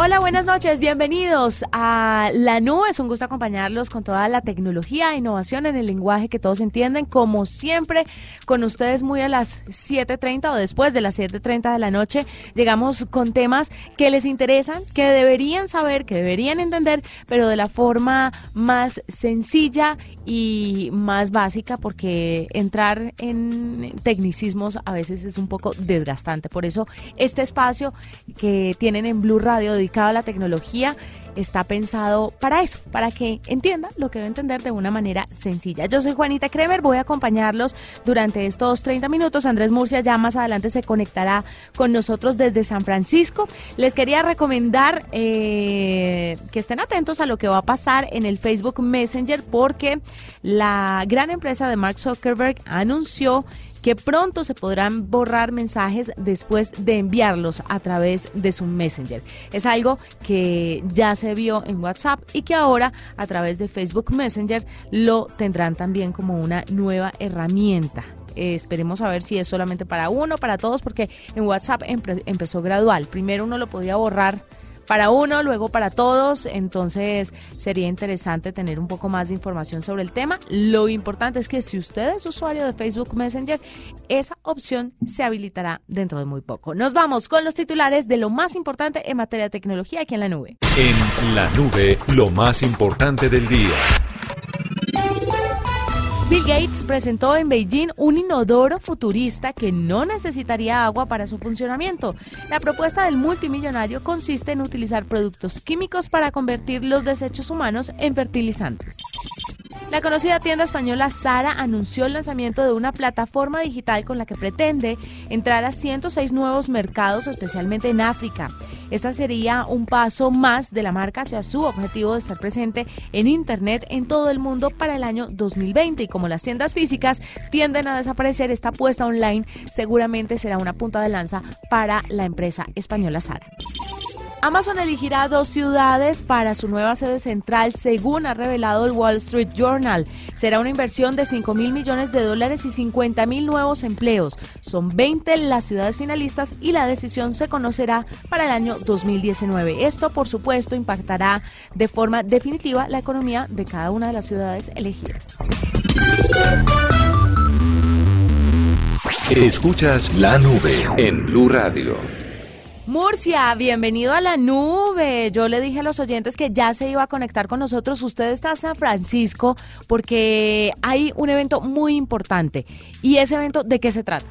Hola, buenas noches, bienvenidos a La Nube. Es un gusto acompañarlos con toda la tecnología e innovación en el lenguaje que todos entienden. Como siempre, con ustedes muy a las 7.30 o después de las 7.30 de la noche, llegamos con temas que les interesan, que deberían saber, que deberían entender, pero de la forma más sencilla y más básica, porque entrar en tecnicismos a veces es un poco desgastante. Por eso, este espacio que tienen en Blue Radio la tecnología está pensado para eso, para que entienda lo que debe entender de una manera sencilla. Yo soy Juanita Kremer, voy a acompañarlos durante estos 30 minutos. Andrés Murcia ya más adelante se conectará con nosotros desde San Francisco. Les quería recomendar eh, que estén atentos a lo que va a pasar en el Facebook Messenger porque la gran empresa de Mark Zuckerberg anunció que pronto se podrán borrar mensajes después de enviarlos a través de su Messenger. Es algo que ya se vio en WhatsApp y que ahora a través de Facebook Messenger lo tendrán también como una nueva herramienta. esperemos a ver si es solamente para uno, para todos, porque en WhatsApp empezó gradual. Primero uno lo podía borrar para uno, luego para todos. Entonces sería interesante tener un poco más de información sobre el tema. Lo importante es que si usted es usuario de Facebook Messenger, esa opción se habilitará dentro de muy poco. Nos vamos con los titulares de lo más importante en materia de tecnología aquí en la nube. En la nube, lo más importante del día. Bill Gates presentó en Beijing un inodoro futurista que no necesitaría agua para su funcionamiento. La propuesta del multimillonario consiste en utilizar productos químicos para convertir los desechos humanos en fertilizantes. La conocida tienda española Sara anunció el lanzamiento de una plataforma digital con la que pretende entrar a 106 nuevos mercados, especialmente en África. Esta sería un paso más de la marca hacia su objetivo de estar presente en Internet en todo el mundo para el año 2020. Y como las tiendas físicas tienden a desaparecer, esta apuesta online seguramente será una punta de lanza para la empresa española Sara. Amazon elegirá dos ciudades para su nueva sede central, según ha revelado el Wall Street Journal. Será una inversión de 5 mil millones de dólares y 50 mil nuevos empleos. Son 20 las ciudades finalistas y la decisión se conocerá para el año 2019. Esto, por supuesto, impactará de forma definitiva la economía de cada una de las ciudades elegidas. Escuchas la nube en Blue Radio. Murcia, bienvenido a la nube. Yo le dije a los oyentes que ya se iba a conectar con nosotros. Usted está en San Francisco porque hay un evento muy importante. ¿Y ese evento de qué se trata?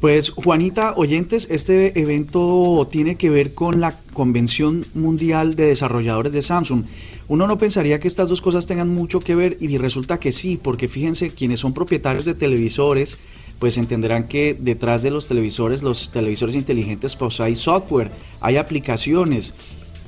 Pues Juanita, oyentes, este evento tiene que ver con la Convención Mundial de Desarrolladores de Samsung. Uno no pensaría que estas dos cosas tengan mucho que ver y resulta que sí, porque fíjense, quienes son propietarios de televisores, pues entenderán que detrás de los televisores, los televisores inteligentes, pues hay software, hay aplicaciones,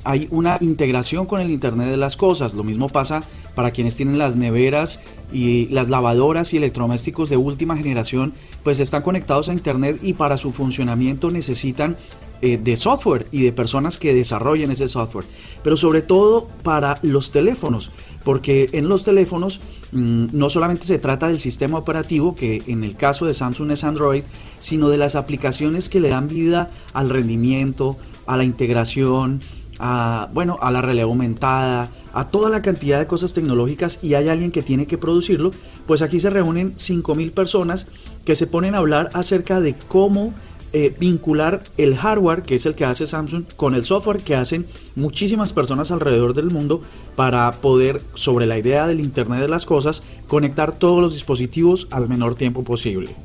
hay una integración con el Internet de las Cosas. Lo mismo pasa para quienes tienen las neveras y las lavadoras y electrodomésticos de última generación, pues están conectados a Internet y para su funcionamiento necesitan eh, de software y de personas que desarrollen ese software. Pero sobre todo para los teléfonos, porque en los teléfonos mm, no solamente se trata del sistema operativo, que en el caso de Samsung es Android, sino de las aplicaciones que le dan vida al rendimiento, a la integración, a, bueno, a la realidad aumentada, a toda la cantidad de cosas tecnológicas y hay alguien que tiene que producirlo, pues aquí se reúnen 5.000 personas que se ponen a hablar acerca de cómo eh, vincular el hardware, que es el que hace Samsung, con el software que hacen muchísimas personas alrededor del mundo para poder, sobre la idea del Internet de las Cosas, conectar todos los dispositivos al menor tiempo posible.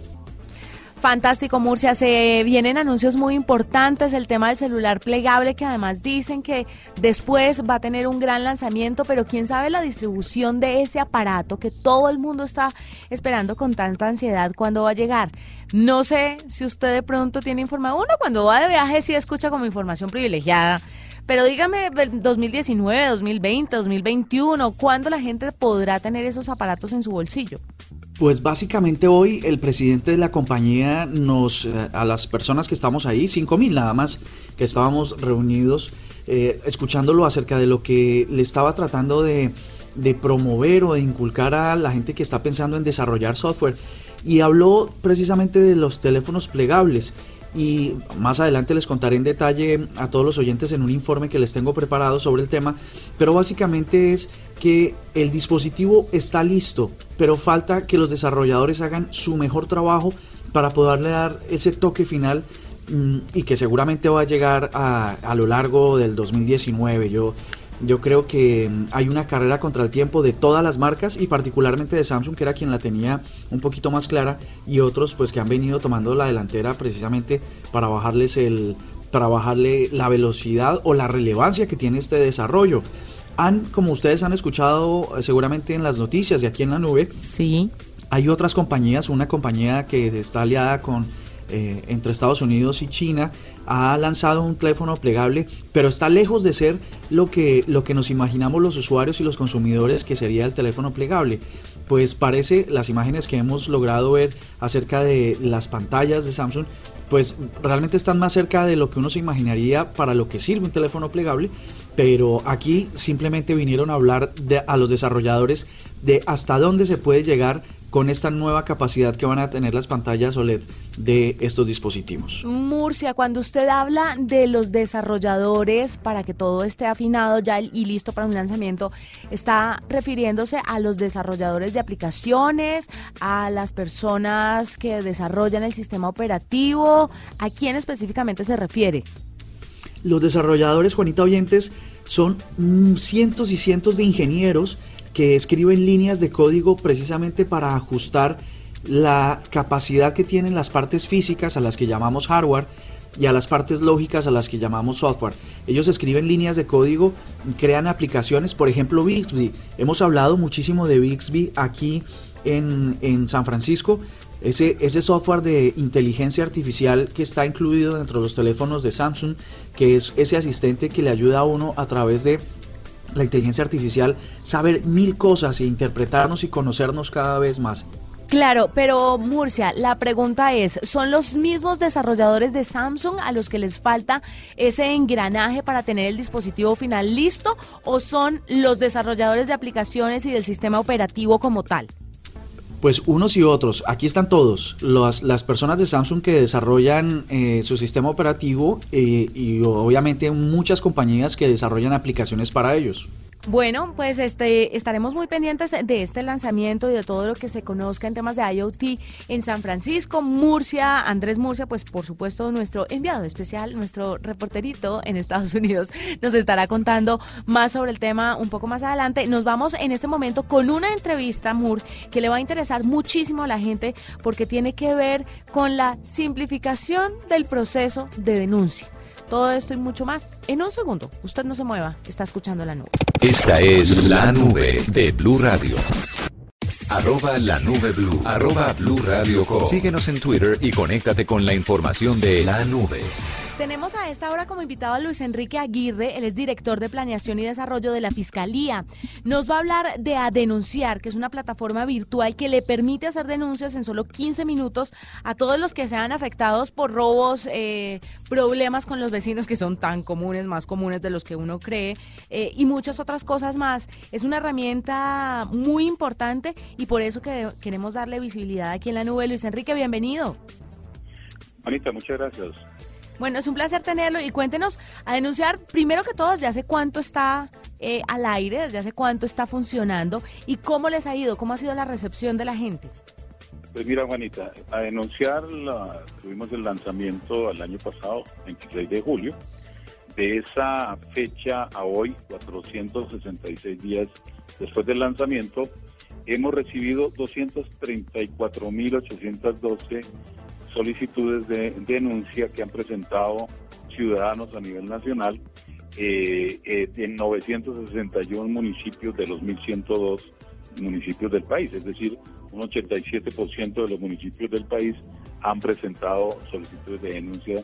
Fantástico, Murcia. Se vienen anuncios muy importantes. El tema del celular plegable, que además dicen que después va a tener un gran lanzamiento, pero quién sabe la distribución de ese aparato que todo el mundo está esperando con tanta ansiedad cuándo va a llegar. No sé si usted de pronto tiene información. Uno cuando va de viaje sí escucha como información privilegiada Pero dígame, 2019, 2020, 2021, ¿cuándo la gente podrá tener esos aparatos en su bolsillo? Pues básicamente hoy el presidente de la compañía nos, eh, a las personas que estamos ahí, cinco mil nada más, que estábamos reunidos, eh, escuchándolo acerca de lo que le estaba tratando de, de promover o de inculcar a la gente que está pensando en desarrollar software. Y habló precisamente de los teléfonos plegables y más adelante les contaré en detalle a todos los oyentes en un informe que les tengo preparado sobre el tema, pero básicamente es que el dispositivo está listo, pero falta que los desarrolladores hagan su mejor trabajo para poderle dar ese toque final mm, y que seguramente va a llegar a, a lo largo del 2019. Yo yo creo que mm, hay una carrera contra el tiempo de todas las marcas y particularmente de Samsung, que era quien la tenía un poquito más clara, y otros pues que han venido tomando la delantera precisamente para bajarles el para bajarle la velocidad o la relevancia que tiene este desarrollo. Han, como ustedes han escuchado eh, seguramente en las noticias de aquí en la nube, sí. hay otras compañías, una compañía que está aliada con eh, entre Estados Unidos y China ha lanzado un teléfono plegable, pero está lejos de ser lo que, lo que nos imaginamos los usuarios y los consumidores que sería el teléfono plegable. Pues parece, las imágenes que hemos logrado ver acerca de las pantallas de Samsung, pues realmente están más cerca de lo que uno se imaginaría para lo que sirve un teléfono plegable, pero aquí simplemente vinieron a hablar a los desarrolladores de hasta dónde se puede llegar con esta nueva capacidad que van a tener las pantallas OLED de estos dispositivos. Murcia, cuando usted habla de los desarrolladores para que todo esté afinado ya y listo para un lanzamiento, ¿está refiriéndose a los desarrolladores de aplicaciones, a las personas que desarrollan el sistema operativo? ¿A quién específicamente se refiere? Los desarrolladores, Juanita Oyentes, son mm, cientos y cientos de ingenieros que escriben líneas de código precisamente para ajustar la capacidad que tienen las partes físicas a las que llamamos hardware y a las partes lógicas a las que llamamos software. Ellos escriben líneas de código, crean aplicaciones, por ejemplo Bixby. Hemos hablado muchísimo de Bixby aquí en, en San Francisco. Ese, ese software de inteligencia artificial que está incluido dentro de los teléfonos de Samsung, que es ese asistente que le ayuda a uno a través de la inteligencia artificial saber mil cosas e interpretarnos y conocernos cada vez más. Claro, pero Murcia, la pregunta es, ¿son los mismos desarrolladores de Samsung a los que les falta ese engranaje para tener el dispositivo final listo o son los desarrolladores de aplicaciones y del sistema operativo como tal? Pues unos y otros, aquí están todos, las, las personas de Samsung que desarrollan eh, su sistema operativo eh, y obviamente muchas compañías que desarrollan aplicaciones para ellos. Bueno, pues este estaremos muy pendientes de este lanzamiento y de todo lo que se conozca en temas de IoT en San Francisco, Murcia, Andrés Murcia, pues por supuesto nuestro enviado especial, nuestro reporterito en Estados Unidos nos estará contando más sobre el tema un poco más adelante. Nos vamos en este momento con una entrevista, Mur, que le va a interesar muchísimo a la gente porque tiene que ver con la simplificación del proceso de denuncia. Todo esto y mucho más en un segundo. Usted no se mueva, está escuchando la nube. Esta es la nube de Blue Radio. Arroba la nube blue. Arroba blue radio Síguenos en Twitter y conéctate con la información de la nube. Tenemos a esta hora como invitado a Luis Enrique Aguirre, él es director de Planeación y Desarrollo de la Fiscalía. Nos va a hablar de A Denunciar, que es una plataforma virtual que le permite hacer denuncias en solo 15 minutos a todos los que sean afectados por robos, eh, problemas con los vecinos que son tan comunes, más comunes de los que uno cree, eh, y muchas otras cosas más. Es una herramienta muy importante y por eso que queremos darle visibilidad aquí en la nube. Luis Enrique, bienvenido. Anita, muchas gracias. Bueno, es un placer tenerlo y cuéntenos a denunciar primero que todo desde hace cuánto está eh, al aire, desde hace cuánto está funcionando y cómo les ha ido, cómo ha sido la recepción de la gente. Pues mira, Juanita, a denunciar tuvimos el lanzamiento el año pasado, 26 de julio. De esa fecha a hoy, 466 días después del lanzamiento, hemos recibido 234.812 solicitudes de denuncia que han presentado ciudadanos a nivel nacional eh, eh, en 961 municipios de los 1.102 municipios del país, es decir, un 87% de los municipios del país han presentado solicitudes de denuncia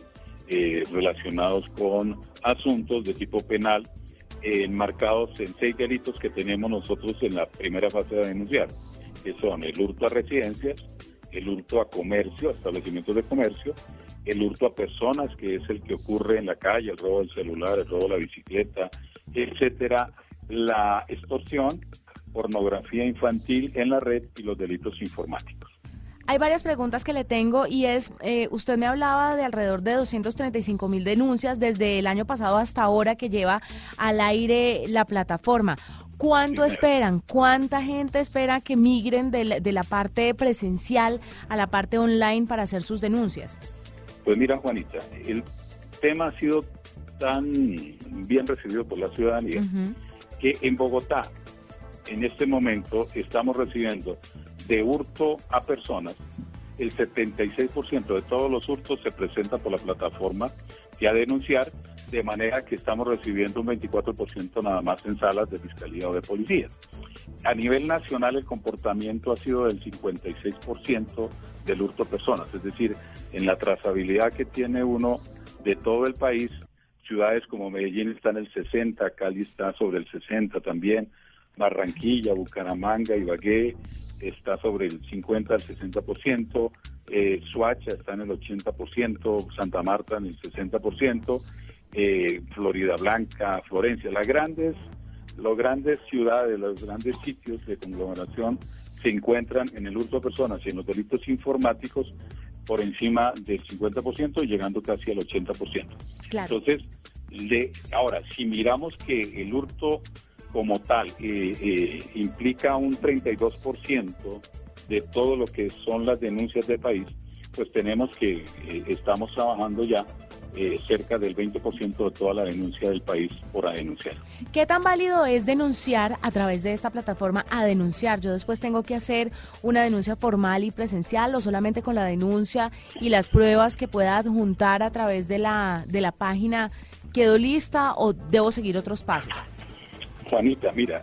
eh, relacionados con asuntos de tipo penal enmarcados en seis delitos que tenemos nosotros en la primera fase de denunciar, que son el hurto a residencias, el hurto a comercio, establecimientos de comercio, el hurto a personas, que es el que ocurre en la calle, el robo del celular, el robo de la bicicleta, etcétera, la extorsión, pornografía infantil en la red y los delitos informáticos. Hay varias preguntas que le tengo y es, eh, usted me hablaba de alrededor de 235 mil denuncias desde el año pasado hasta ahora que lleva al aire la plataforma. ¿Cuánto esperan? ¿Cuánta gente espera que migren de la, de la parte presencial a la parte online para hacer sus denuncias? Pues mira, Juanita, el tema ha sido tan bien recibido por la ciudadanía que en Bogotá, en este momento, estamos recibiendo de hurto a personas, el 76% de todos los hurtos se presenta por la plataforma que a denunciar, de manera que estamos recibiendo un 24% nada más en salas de fiscalía o de policía. A nivel nacional el comportamiento ha sido del 56% del hurto a personas, es decir, en la trazabilidad que tiene uno de todo el país, ciudades como Medellín están en el 60, Cali está sobre el 60 también, Barranquilla, Bucaramanga, Ibagué está sobre el 50 al 60%, eh, Suacha está en el 80%, Santa Marta en el 60%, eh, Florida Blanca, Florencia, las grandes, las grandes ciudades, los grandes sitios de conglomeración se encuentran en el hurto de personas y en los delitos informáticos por encima del 50% y llegando casi al 80%. Entonces, de, ahora, si miramos que el hurto como tal eh, eh, implica un 32% de todo lo que son las denuncias del país, pues tenemos que eh, estamos trabajando ya cerca del 20% de toda la denuncia del país por a denunciar. ¿Qué tan válido es denunciar a través de esta plataforma a denunciar? Yo después tengo que hacer una denuncia formal y presencial o solamente con la denuncia y las pruebas que pueda adjuntar a través de la, de la página quedo lista o debo seguir otros pasos? Juanita, mira,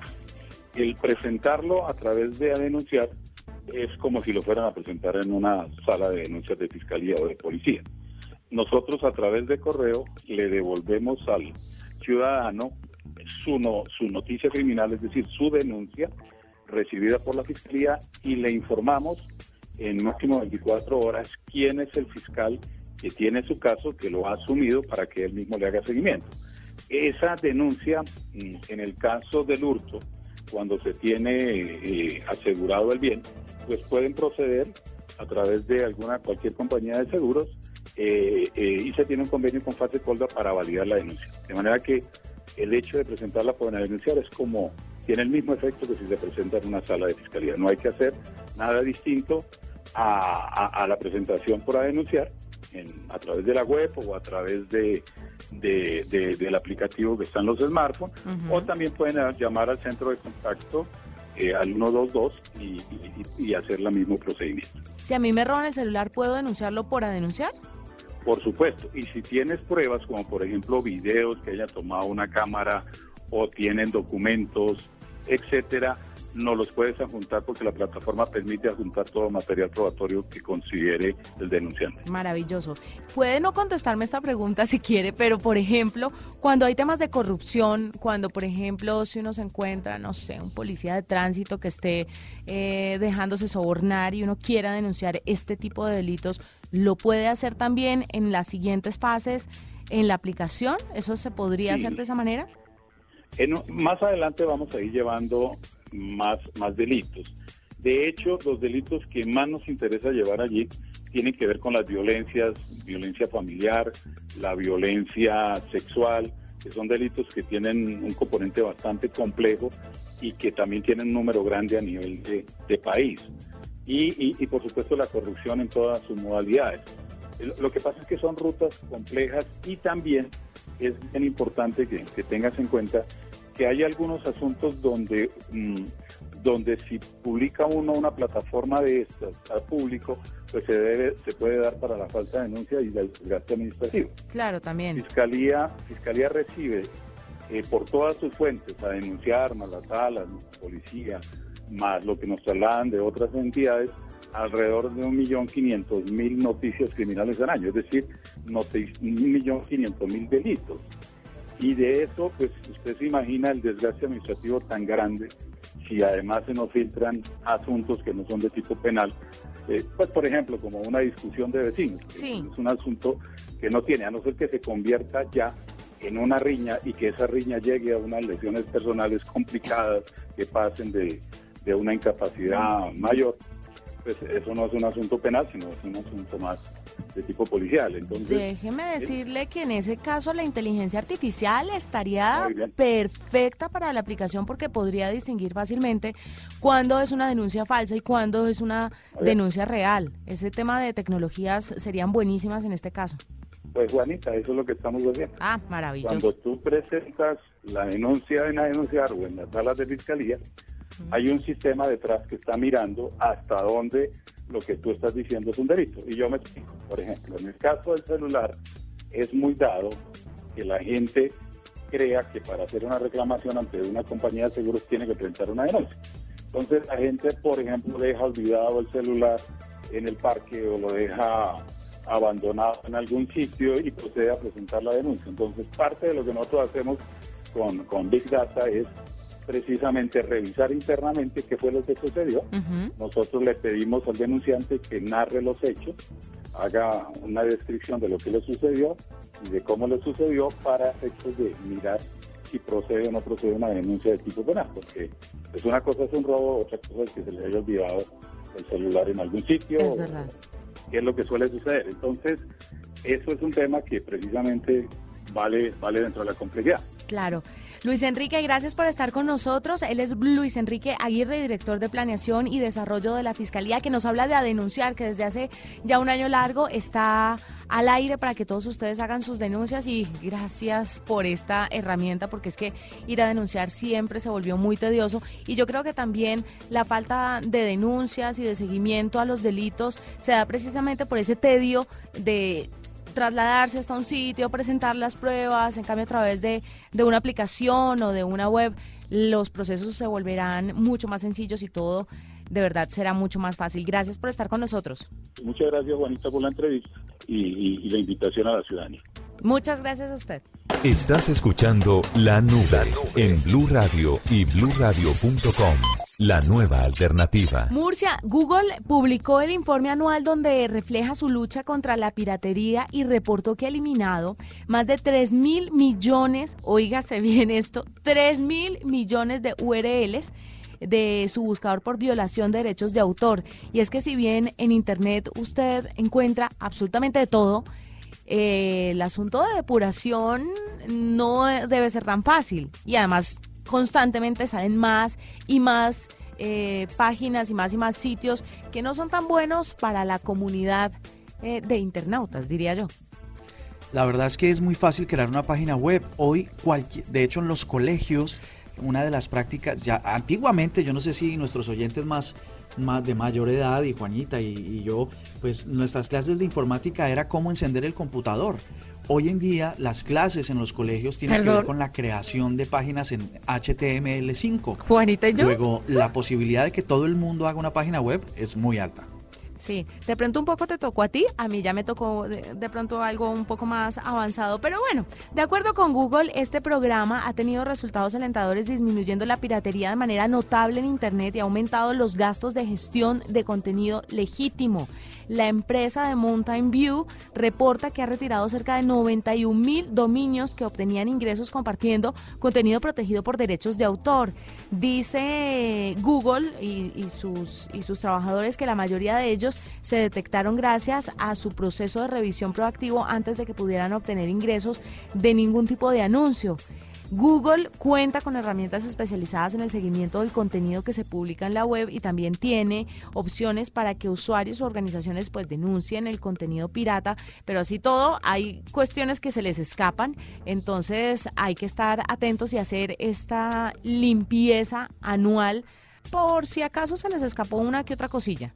el presentarlo a través de a denunciar es como si lo fueran a presentar en una sala de denuncias de fiscalía o de policía. Nosotros a través de correo le devolvemos al ciudadano su, su noticia criminal, es decir, su denuncia recibida por la fiscalía y le informamos en máximo 24 horas quién es el fiscal que tiene su caso, que lo ha asumido para que él mismo le haga seguimiento. Esa denuncia, mm, en el caso del hurto, cuando se tiene eh, asegurado el bien, pues pueden proceder a través de alguna cualquier compañía de seguros eh, eh, y se tiene un convenio con Fase Colda para validar la denuncia. De manera que el hecho de presentarla por denunciar es como tiene el mismo efecto que si se presenta en una sala de fiscalía. No hay que hacer nada distinto a, la presentación por denunciar a través de la web o a través de, del aplicativo que está en los smartphones, o también pueden llamar al centro de contacto eh, al 122 y, y, hacer el mismo procedimiento. Si a mí me roban el celular, ¿puedo denunciarlo por a denunciar? Por supuesto, y si tienes pruebas como por ejemplo videos que haya tomado una cámara o tienen documentos, etcétera, no los puedes adjuntar porque la plataforma permite adjuntar todo material probatorio que considere el denunciante. Maravilloso. Puede no contestarme esta pregunta si quiere, pero por ejemplo, cuando hay temas de corrupción, cuando por ejemplo si uno se encuentra, no sé, un policía de tránsito que esté eh, dejándose sobornar y uno quiera denunciar este tipo de delitos, ¿lo puede hacer también en las siguientes fases en la aplicación? ¿Eso se podría hacer de esa manera? más adelante vamos a ir llevando más, más delitos. De hecho, los delitos que más nos interesa llevar allí tienen que ver con las violencias, violencia familiar, la violencia sexual, que son delitos que tienen un componente bastante complejo y que también tienen un número grande a nivel de, país. Y, y, por supuesto la corrupción en todas sus modalidades. Lo que pasa es que son rutas complejas y también es bien importante que, que tengas en cuenta que hay algunos asuntos donde, mm, donde si publica uno una plataforma de estas al público, pues se debe, se puede dar para la falta de denuncia y el gasto administrativo. Claro, también. Fiscalía, Fiscalía recibe eh, por todas sus fuentes a denunciar, más las salas, policía, más lo que nos trasladan de otras entidades, alrededor de 1.500.000 noticias criminales al año, es decir, 1.500.000 delitos. Y de eso, pues usted se imagina el desgaste administrativo tan grande si además se nos filtran asuntos que no son de tipo penal, eh, pues por ejemplo, como una discusión de vecinos. Es un asunto que no tiene, a no ser que se convierta ya en una riña y que esa riña llegue a unas lesiones personales complicadas que pasen de, de una incapacidad mayor, pues eso no es un asunto penal, sino es un asunto más de tipo policial. Entonces, Déjeme decirle que en ese caso la inteligencia artificial estaría perfecta para la aplicación porque podría distinguir fácilmente cuándo es una denuncia falsa y cuándo es una denuncia real. Ese tema de tecnologías serían buenísimas en este caso. Pues Juanita, eso es lo que estamos haciendo. Ah, maravilloso. Cuando tú presentas la denuncia en la denunciar o en las salas de fiscalía, hay un sistema detrás que está mirando hasta dónde lo que tú estás diciendo es un delito. Y yo me explico. Por ejemplo, en el caso del celular, es muy dado que la gente crea que para hacer una reclamación ante una compañía de seguros tiene que presentar una denuncia. Entonces la gente, por ejemplo, deja olvidado el celular en el parque o lo deja abandonado en algún sitio y procede a presentar la denuncia. Entonces parte de lo que nosotros hacemos con, con Big Data es precisamente revisar internamente qué fue lo que sucedió. Nosotros le pedimos al denunciante que narre los hechos, haga una descripción de lo que le sucedió y de cómo le sucedió para efectos de mirar si procede o no procede una denuncia de tipo penal, porque es una cosa es un robo, otra cosa es que se le haya olvidado el celular en algún sitio, es verdad. que es lo que suele suceder. Entonces, eso es un tema que precisamente vale, vale dentro de la complejidad. Claro. Luis Enrique, gracias por estar con nosotros. Él es Luis Enrique Aguirre, director de Planeación y Desarrollo de la Fiscalía, que nos habla de denunciar, que desde hace ya un año largo está al aire para que todos ustedes hagan sus denuncias y gracias por esta herramienta porque es que ir a denunciar siempre se volvió muy tedioso y yo creo que también la falta de denuncias y de seguimiento a los delitos se da precisamente por ese tedio de trasladarse hasta un sitio, presentar las pruebas, en cambio a través de, de una aplicación o de una web, los procesos se volverán mucho más sencillos y todo de verdad será mucho más fácil. Gracias por estar con nosotros. Muchas gracias Juanita por la entrevista y, y la invitación a la ciudadanía. Muchas gracias a usted. Estás escuchando La Nube en Blue Radio y bluradio.com. La nueva alternativa. Murcia, Google publicó el informe anual donde refleja su lucha contra la piratería y reportó que ha eliminado más de 3 mil millones, oígase bien esto, 3 mil millones de URLs de su buscador por violación de derechos de autor. Y es que si bien en Internet usted encuentra absolutamente de todo, eh, el asunto de depuración no debe ser tan fácil. Y además constantemente salen más y más eh, páginas y más y más sitios que no son tan buenos para la comunidad eh, de internautas, diría yo. La verdad es que es muy fácil crear una página web. Hoy, de hecho, en los colegios, una de las prácticas, ya antiguamente, yo no sé si nuestros oyentes más de mayor edad y Juanita y, y yo, pues nuestras clases de informática era cómo encender el computador. Hoy en día las clases en los colegios tienen que ver con la creación de páginas en HTML5. Juanita y yo. Luego, la posibilidad de que todo el mundo haga una página web es muy alta. Sí, de pronto un poco te tocó a ti, a mí ya me tocó de, pronto algo un poco más avanzado, pero bueno, de acuerdo con Google, este programa ha tenido resultados alentadores disminuyendo la piratería de manera notable en Internet y ha aumentado los gastos de gestión de contenido legítimo. La empresa de Mountain View reporta que ha retirado cerca de 91 mil dominios que obtenían ingresos compartiendo contenido protegido por derechos de autor. Dice Google y sus, y sus trabajadores que la mayoría de ellos se detectaron gracias a su proceso de revisión proactivo antes de que pudieran obtener ingresos de ningún tipo de anuncio. Google cuenta con herramientas especializadas en el seguimiento del contenido que se publica en la web y también tiene opciones para que usuarios o organizaciones pues denuncien el contenido pirata, pero así todo hay cuestiones que se les escapan, entonces hay que estar atentos y hacer esta limpieza anual por si acaso se les escapó una que otra cosilla.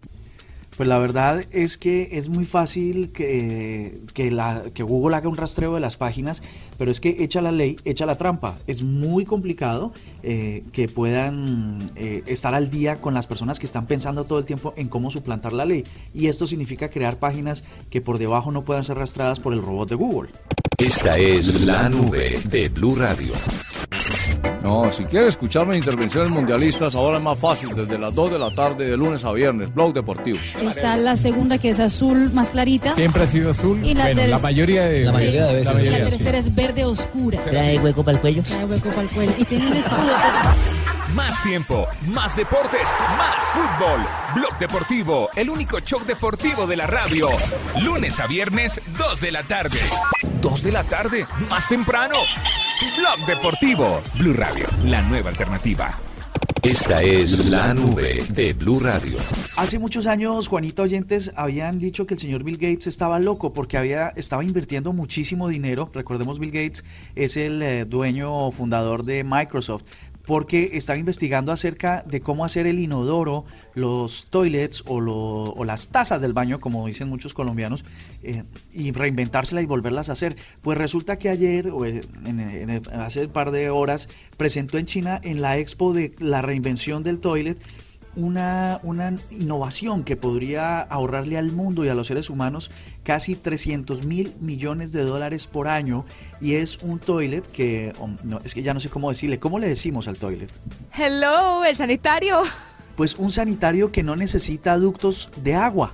Pues la verdad es que es muy fácil que, que, Google haga un rastreo de las páginas, pero es que echa la ley, echa la trampa. Es muy complicado eh, que puedan eh, estar al día con las personas que están pensando todo el tiempo en cómo suplantar la ley. Y esto significa crear páginas que por debajo no puedan ser rastreadas por el robot de Google. Esta es la nube de Blue Radio. No, si quieres escucharme intervenciones mundialistas, ahora es más fácil, desde las 2 de la tarde de lunes a viernes, Blog Deportivo. Está la segunda que es azul más clarita. Siempre ha sido azul. Y la, la mayoría de la mayoría de veces. la tercera es verde oscura. Trae hueco para el cuello. Trae hueco para el cuello. Y tiene un escudo. Más tiempo, más deportes, más fútbol. Blog Deportivo, el único show deportivo de la radio. Lunes a viernes, 2 de la tarde. 2 de la tarde, más temprano. Blog Deportivo, Blue Radio, la nueva alternativa. Esta es la nube de Blue Radio. Hace muchos años, Juanita Oyentes habían dicho que el señor Bill Gates estaba loco porque había, estaba invirtiendo muchísimo dinero. Recordemos, Bill Gates es el eh, dueño fundador de Microsoft porque estaba investigando acerca de cómo hacer el inodoro, los toilets o, las tazas del baño, como dicen muchos colombianos, eh, y reinventársela y volverlas a hacer. Pues resulta que ayer, o hace un par de horas, presentó en China en la expo de la reinvención del toilet una, una innovación que podría ahorrarle al mundo y a los seres humanos casi 300 mil millones de dólares por año y es un toilet que, oh, no, es que ya no sé cómo decirle, ¿cómo le decimos al toilet? Hello, el sanitario. Pues un sanitario que no necesita ductos de agua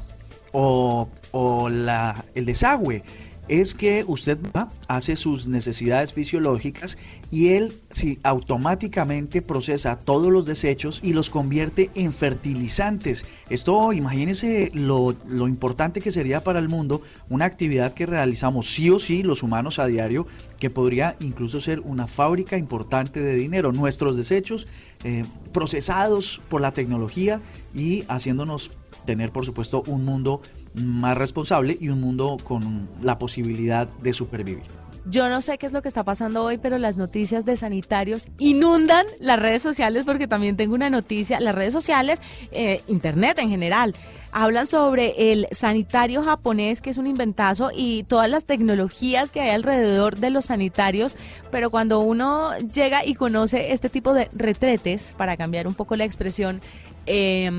o, o la, el desagüe es que usted va, hace sus necesidades fisiológicas y él si automáticamente procesa todos los desechos y los convierte en fertilizantes. Esto, imagínense lo, lo importante que sería para el mundo una actividad que realizamos sí o sí los humanos a diario, que podría incluso ser una fábrica importante de dinero. Nuestros desechos eh, procesados por la tecnología y haciéndonos tener, por supuesto, un mundo más responsable y un mundo con la posibilidad de supervivir. Yo no sé qué es lo que está pasando hoy, pero las noticias de sanitarios inundan las redes sociales porque también tengo una noticia, las redes sociales, eh, internet en general, hablan sobre el sanitario japonés que es un inventazo y todas las tecnologías que hay alrededor de los sanitarios, pero cuando uno llega y conoce este tipo de retretes, para cambiar un poco la expresión, eh,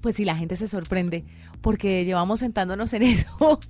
pues si la gente se sorprende, porque llevamos sentándonos en eso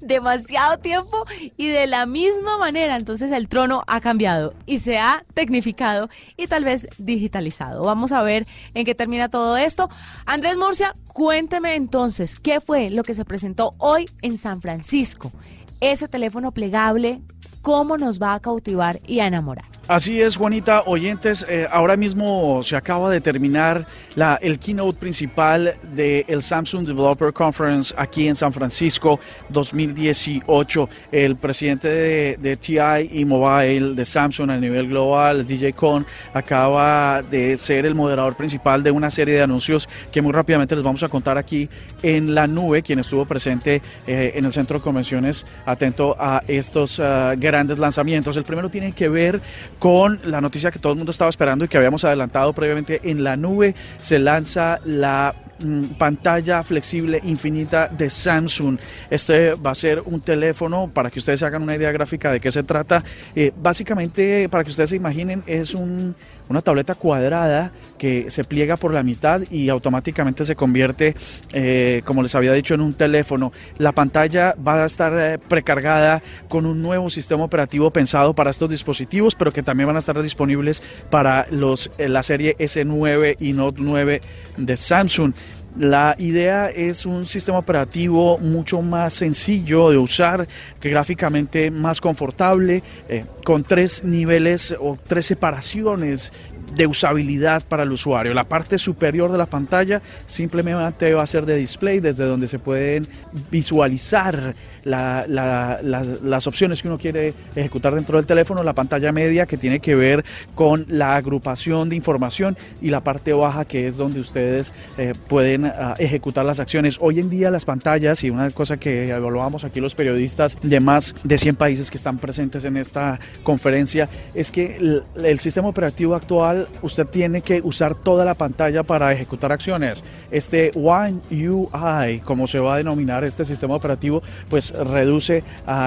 demasiado tiempo y de la misma manera. Entonces el trono ha cambiado y se ha tecnificado y tal vez digitalizado. Vamos a ver en qué termina todo esto. Andrés Murcia, cuénteme entonces qué fue lo que se presentó hoy en San Francisco. Ese teléfono plegable, cómo nos va a cautivar y a enamorar. Así es, Juanita. Oyentes, eh, ahora mismo se acaba de terminar la, el keynote principal del Samsung Developer Conference aquí en San Francisco 2018. El presidente de, TI y Mobile de Samsung a nivel global, DJ Con, acaba de ser el moderador principal de una serie de anuncios que muy rápidamente les vamos a contar aquí en la nube, quien estuvo presente eh, en el centro de convenciones atento a estos uh, grandes lanzamientos. El primero tiene que ver con la noticia que todo el mundo estaba esperando y que habíamos adelantado previamente en la nube. Se lanza la pantalla flexible infinita de Samsung. Este va a ser un teléfono, para que ustedes hagan una idea gráfica de qué se trata. Eh, básicamente, para que ustedes se imaginen, es un una tableta cuadrada que se pliega por la mitad y automáticamente se convierte, eh, como les había dicho, en un teléfono. La pantalla va a estar eh, precargada con un nuevo sistema operativo pensado para estos dispositivos, pero que también van a estar disponibles para los, la serie S9 y Note 9 de Samsung. La idea es un sistema operativo mucho más sencillo de usar, gráficamente más confortable, eh, con tres niveles o tres separaciones de usabilidad para el usuario. La parte superior de la pantalla simplemente va a ser de display, desde donde se pueden visualizar las, opciones que uno quiere ejecutar dentro del teléfono, la pantalla media que tiene que ver con la agrupación de información y la parte baja que es donde ustedes eh, pueden ah, ejecutar las acciones. Hoy en día las pantallas y una cosa que evaluamos aquí los periodistas de más de 100 países que están presentes en esta conferencia es que el sistema operativo actual usted tiene que usar toda la pantalla para ejecutar acciones. Este One UI, como se va a denominar este sistema operativo, pues reduce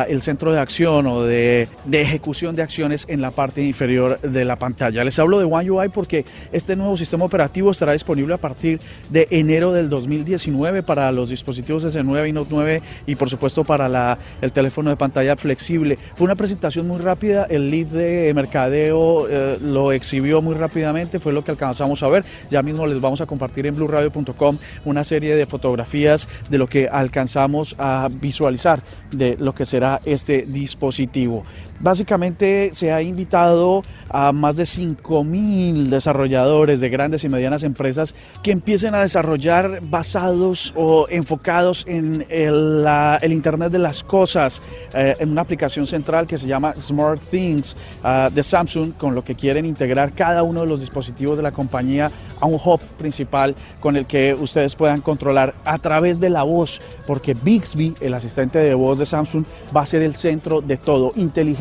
el centro de acción o de, ejecución de acciones en la parte inferior de la pantalla. Les hablo de One UI porque este nuevo sistema operativo estará disponible a partir de enero del 2019 para los dispositivos S9 y Note 9 y por supuesto para el teléfono de pantalla flexible. Fue una presentación muy rápida, el lead de mercadeo eh, lo exhibió muy rápidamente, fue lo que alcanzamos a ver. Ya mismo les vamos a compartir en blueradio.com una serie de fotografías de lo que alcanzamos a visualizar de lo que será este dispositivo. Básicamente se ha invitado a más de 5.000 desarrolladores de grandes y medianas empresas que empiecen a desarrollar basados o enfocados en el, Internet de las Cosas, eh, en una aplicación central que se llama Smart Things ah, de Samsung, con lo que quieren integrar cada uno de los dispositivos de la compañía a un hub principal con el que ustedes puedan controlar a través de la voz, porque Bixby, el asistente de voz de Samsung, va a ser el centro de todo.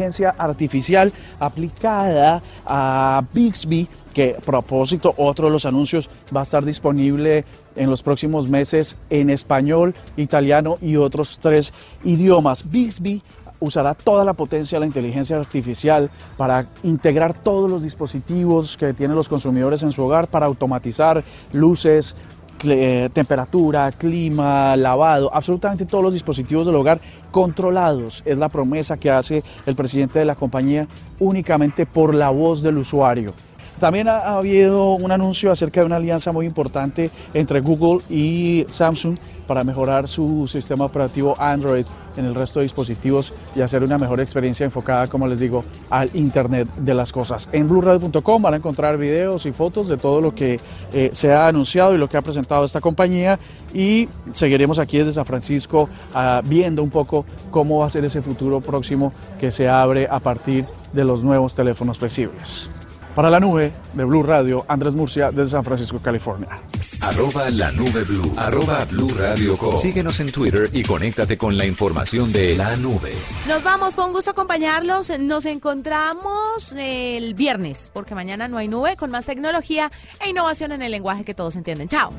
Inteligencia artificial aplicada a Bixby que a propósito, otro de los anuncios va a estar disponible en los próximos meses en español, italiano y otros tres idiomas. Bixby usará toda la potencia de la inteligencia artificial para integrar todos los dispositivos que tienen los consumidores en su hogar para automatizar luces, eh, temperatura, clima, lavado, absolutamente todos los dispositivos del hogar controlados. Es la promesa que hace el presidente de la compañía únicamente por la voz del usuario. También ha, habido un anuncio acerca de una alianza muy importante entre Google y Samsung para mejorar su sistema operativo Android en el resto de dispositivos y hacer una mejor experiencia enfocada, como les digo, al Internet de las cosas. En blueradio.com van a encontrar videos y fotos de todo lo que eh, se ha anunciado y lo que ha presentado esta compañía y seguiremos aquí desde San Francisco ah, viendo un poco cómo va a ser ese futuro próximo que se abre a partir de los nuevos teléfonos flexibles. Para la nube de Blue Radio, Andrés Murcia desde San Francisco, California. Arroba la nube blue. Arroba blue radio Síguenos en Twitter y conéctate con la información de la nube. Nos vamos, fue un gusto acompañarlos. Nos encontramos el viernes, porque mañana no hay nube, con más tecnología e innovación en el lenguaje que todos entienden. Chao.